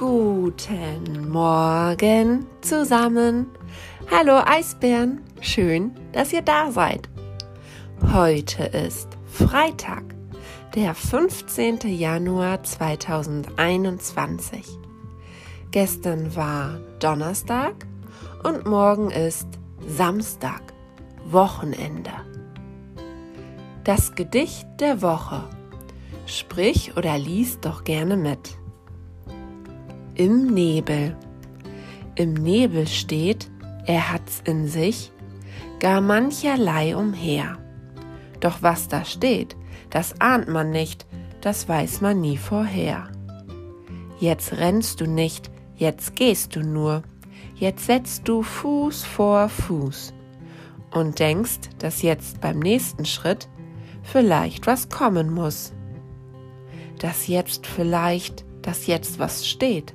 Guten Morgen zusammen. Hallo Eisbären, schön, dass ihr da seid. Heute ist Freitag, der 15. Januar 2021. Gestern war Donnerstag und morgen ist Samstag, Wochenende. Das Gedicht der Woche. Sprich oder lies doch gerne mit. Im Nebel. Im Nebel steht, er hat's in sich, gar mancherlei umher. Doch was da steht, das ahnt man nicht, das weiß man nie vorher. Jetzt rennst du nicht, jetzt gehst du nur, jetzt setzt du Fuß vor Fuß und denkst, dass jetzt beim nächsten Schritt vielleicht was kommen muss. Dass jetzt vielleicht, dass jetzt was steht,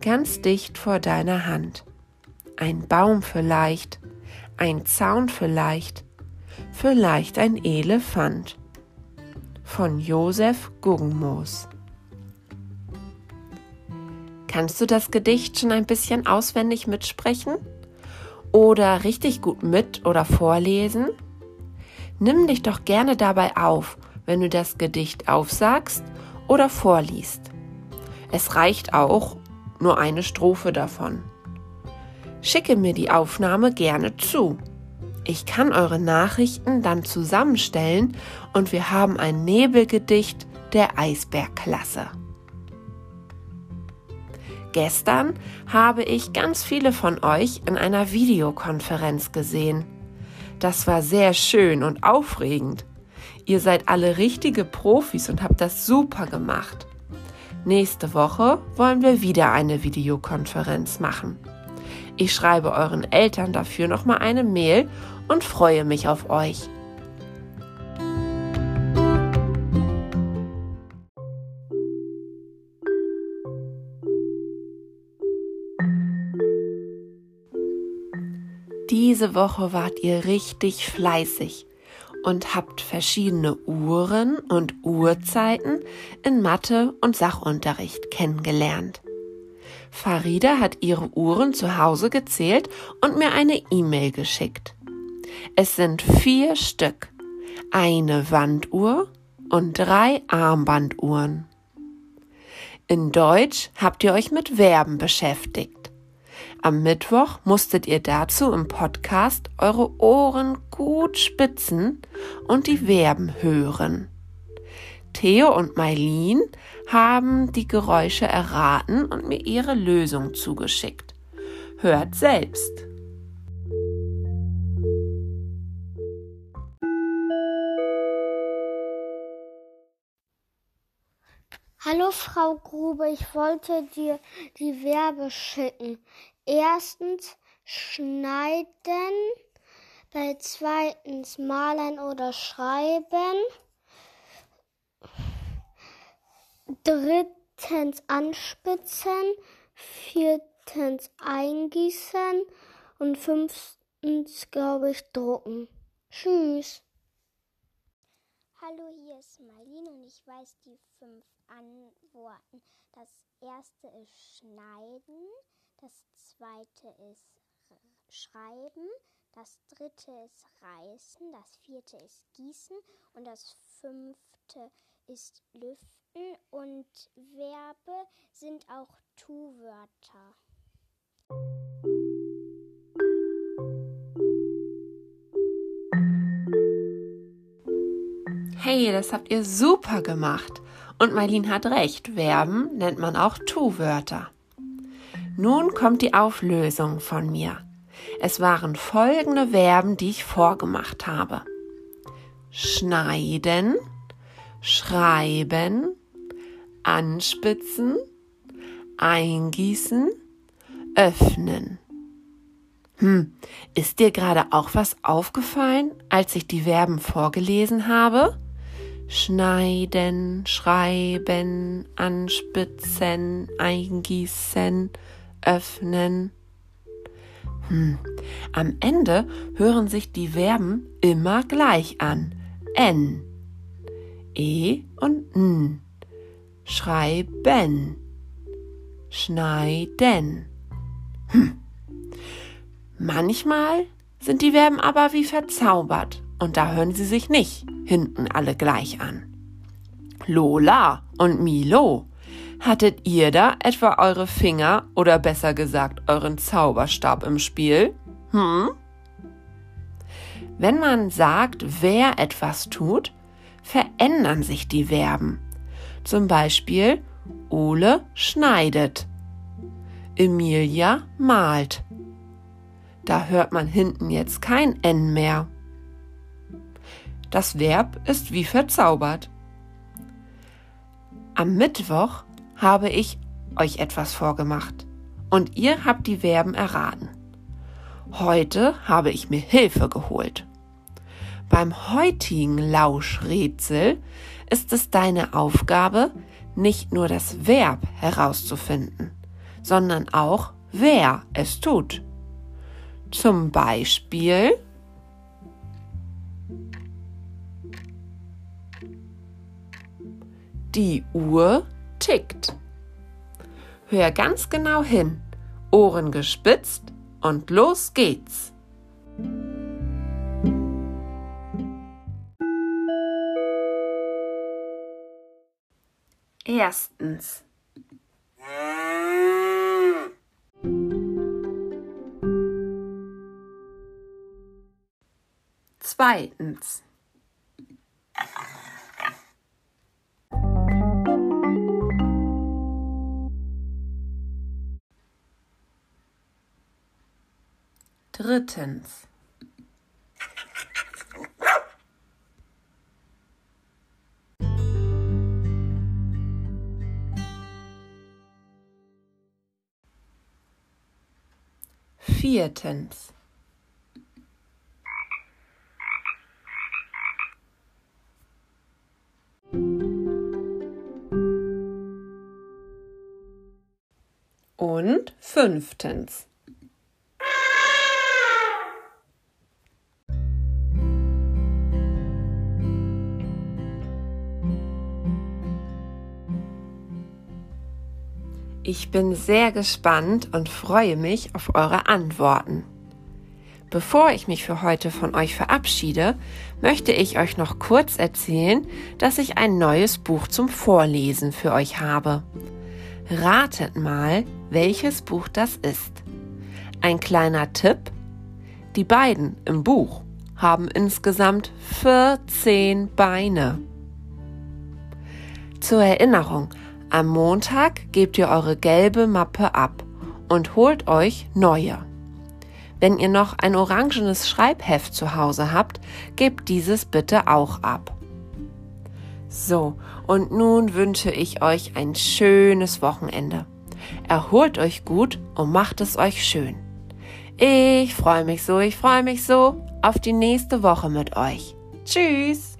ganz dicht vor deiner Hand. Ein Baum vielleicht, ein Zaun vielleicht, vielleicht ein Elefant. Von Josef Guggenmoos. Kannst du das Gedicht schon ein bisschen auswendig mitsprechen? Oder richtig gut mit oder vorlesen? Nimm dich doch gerne dabei auf, wenn du das Gedicht aufsagst oder vorliest. Es reicht auch nur eine Strophe davon. Schicke mir die Aufnahme gerne zu. Ich kann eure Nachrichten dann zusammenstellen und wir haben ein Nebelgedicht der Eisbergklasse. Gestern habe ich ganz viele von euch in einer Videokonferenz gesehen. Das war sehr schön und aufregend. Ihr seid alle richtige Profis und habt das super gemacht. Nächste Woche wollen wir wieder eine Videokonferenz machen. Ich schreibe euren Eltern dafür nochmal eine Mail und freue mich auf euch. Diese Woche wart ihr richtig fleißig und habt verschiedene Uhren und Uhrzeiten in Mathe und Sachunterricht kennengelernt. Farida hat ihre Uhren zu Hause gezählt und mir eine E-Mail geschickt. Es sind vier Stück, eine Wanduhr und drei Armbanduhren. In Deutsch habt ihr euch mit Verben beschäftigt. Am Mittwoch musstet ihr dazu im Podcast eure Ohren gut spitzen und die Verben hören. Theo und Mailin haben die Geräusche erraten und mir ihre Lösung zugeschickt. Hört selbst. Hallo Frau Grube, ich wollte dir die Verbe schicken. Erstens schneiden, bei zweitens malen oder schreiben, drittens anspitzen, viertens eingießen und fünftens, glaube ich, drucken. Tschüss. Hallo, hier ist Marlene und ich weiß die fünf Antworten. Das erste ist schneiden. Das zweite ist Schreiben. Das dritte ist Reißen. Das vierte ist Gießen. Und das fünfte ist Lüften. Und Verbe sind auch Tu-Wörter. Hey, das habt ihr super gemacht. Und Marlene hat recht, Verben nennt man auch Tu-Wörter. Nun kommt die Auflösung von mir. Es waren folgende Verben, die ich vorgemacht habe. Schneiden, schreiben, anspitzen, eingießen, öffnen. Hm, ist dir gerade auch was aufgefallen, als ich die Verben vorgelesen habe? Schneiden, schreiben, anspitzen, eingießen, öffnen. Hm. Am Ende hören sich die Verben immer gleich an. N, E und N. Schreiben, schneiden. Hm. Manchmal sind die Verben aber wie verzaubert und da hören sie sich nicht hinten alle gleich an. Lola und Milo, hattet ihr da etwa eure Finger oder besser gesagt euren Zauberstab im Spiel? Hm? Wenn man sagt, wer etwas tut, verändern sich die Verben. Zum Beispiel Ole schneidet, Emilia malt. Da hört man hinten jetzt kein N mehr. Das Verb ist wie verzaubert. Am Mittwoch habe ich euch etwas vorgemacht und ihr habt die Verben erraten. Heute habe ich mir Hilfe geholt. Beim heutigen Lauschrätsel ist es deine Aufgabe, nicht nur das Verb herauszufinden, sondern auch, wer es tut. Zum Beispiel die Uhr tickt. Hör ganz genau hin, Ohren gespitzt und los geht's. Erstens. Zweitens. Drittens. Viertens. Und fünftens. Ich bin sehr gespannt und freue mich auf eure Antworten. Bevor ich mich für heute von euch verabschiede, möchte ich euch noch kurz erzählen, dass ich ein neues Buch zum Vorlesen für euch habe. Ratet mal, welches Buch das ist. Ein kleiner Tipp. Die beiden im Buch haben insgesamt 14 Beine. Zur Erinnerung, am Montag gebt ihr eure gelbe Mappe ab und holt euch neue. Wenn ihr noch ein orangenes Schreibheft zu Hause habt, gebt dieses bitte auch ab. So, und nun wünsche ich euch ein schönes Wochenende. Erholt euch gut und macht es euch schön. Ich freue mich so, ich freue mich so auf die nächste Woche mit euch. Tschüss!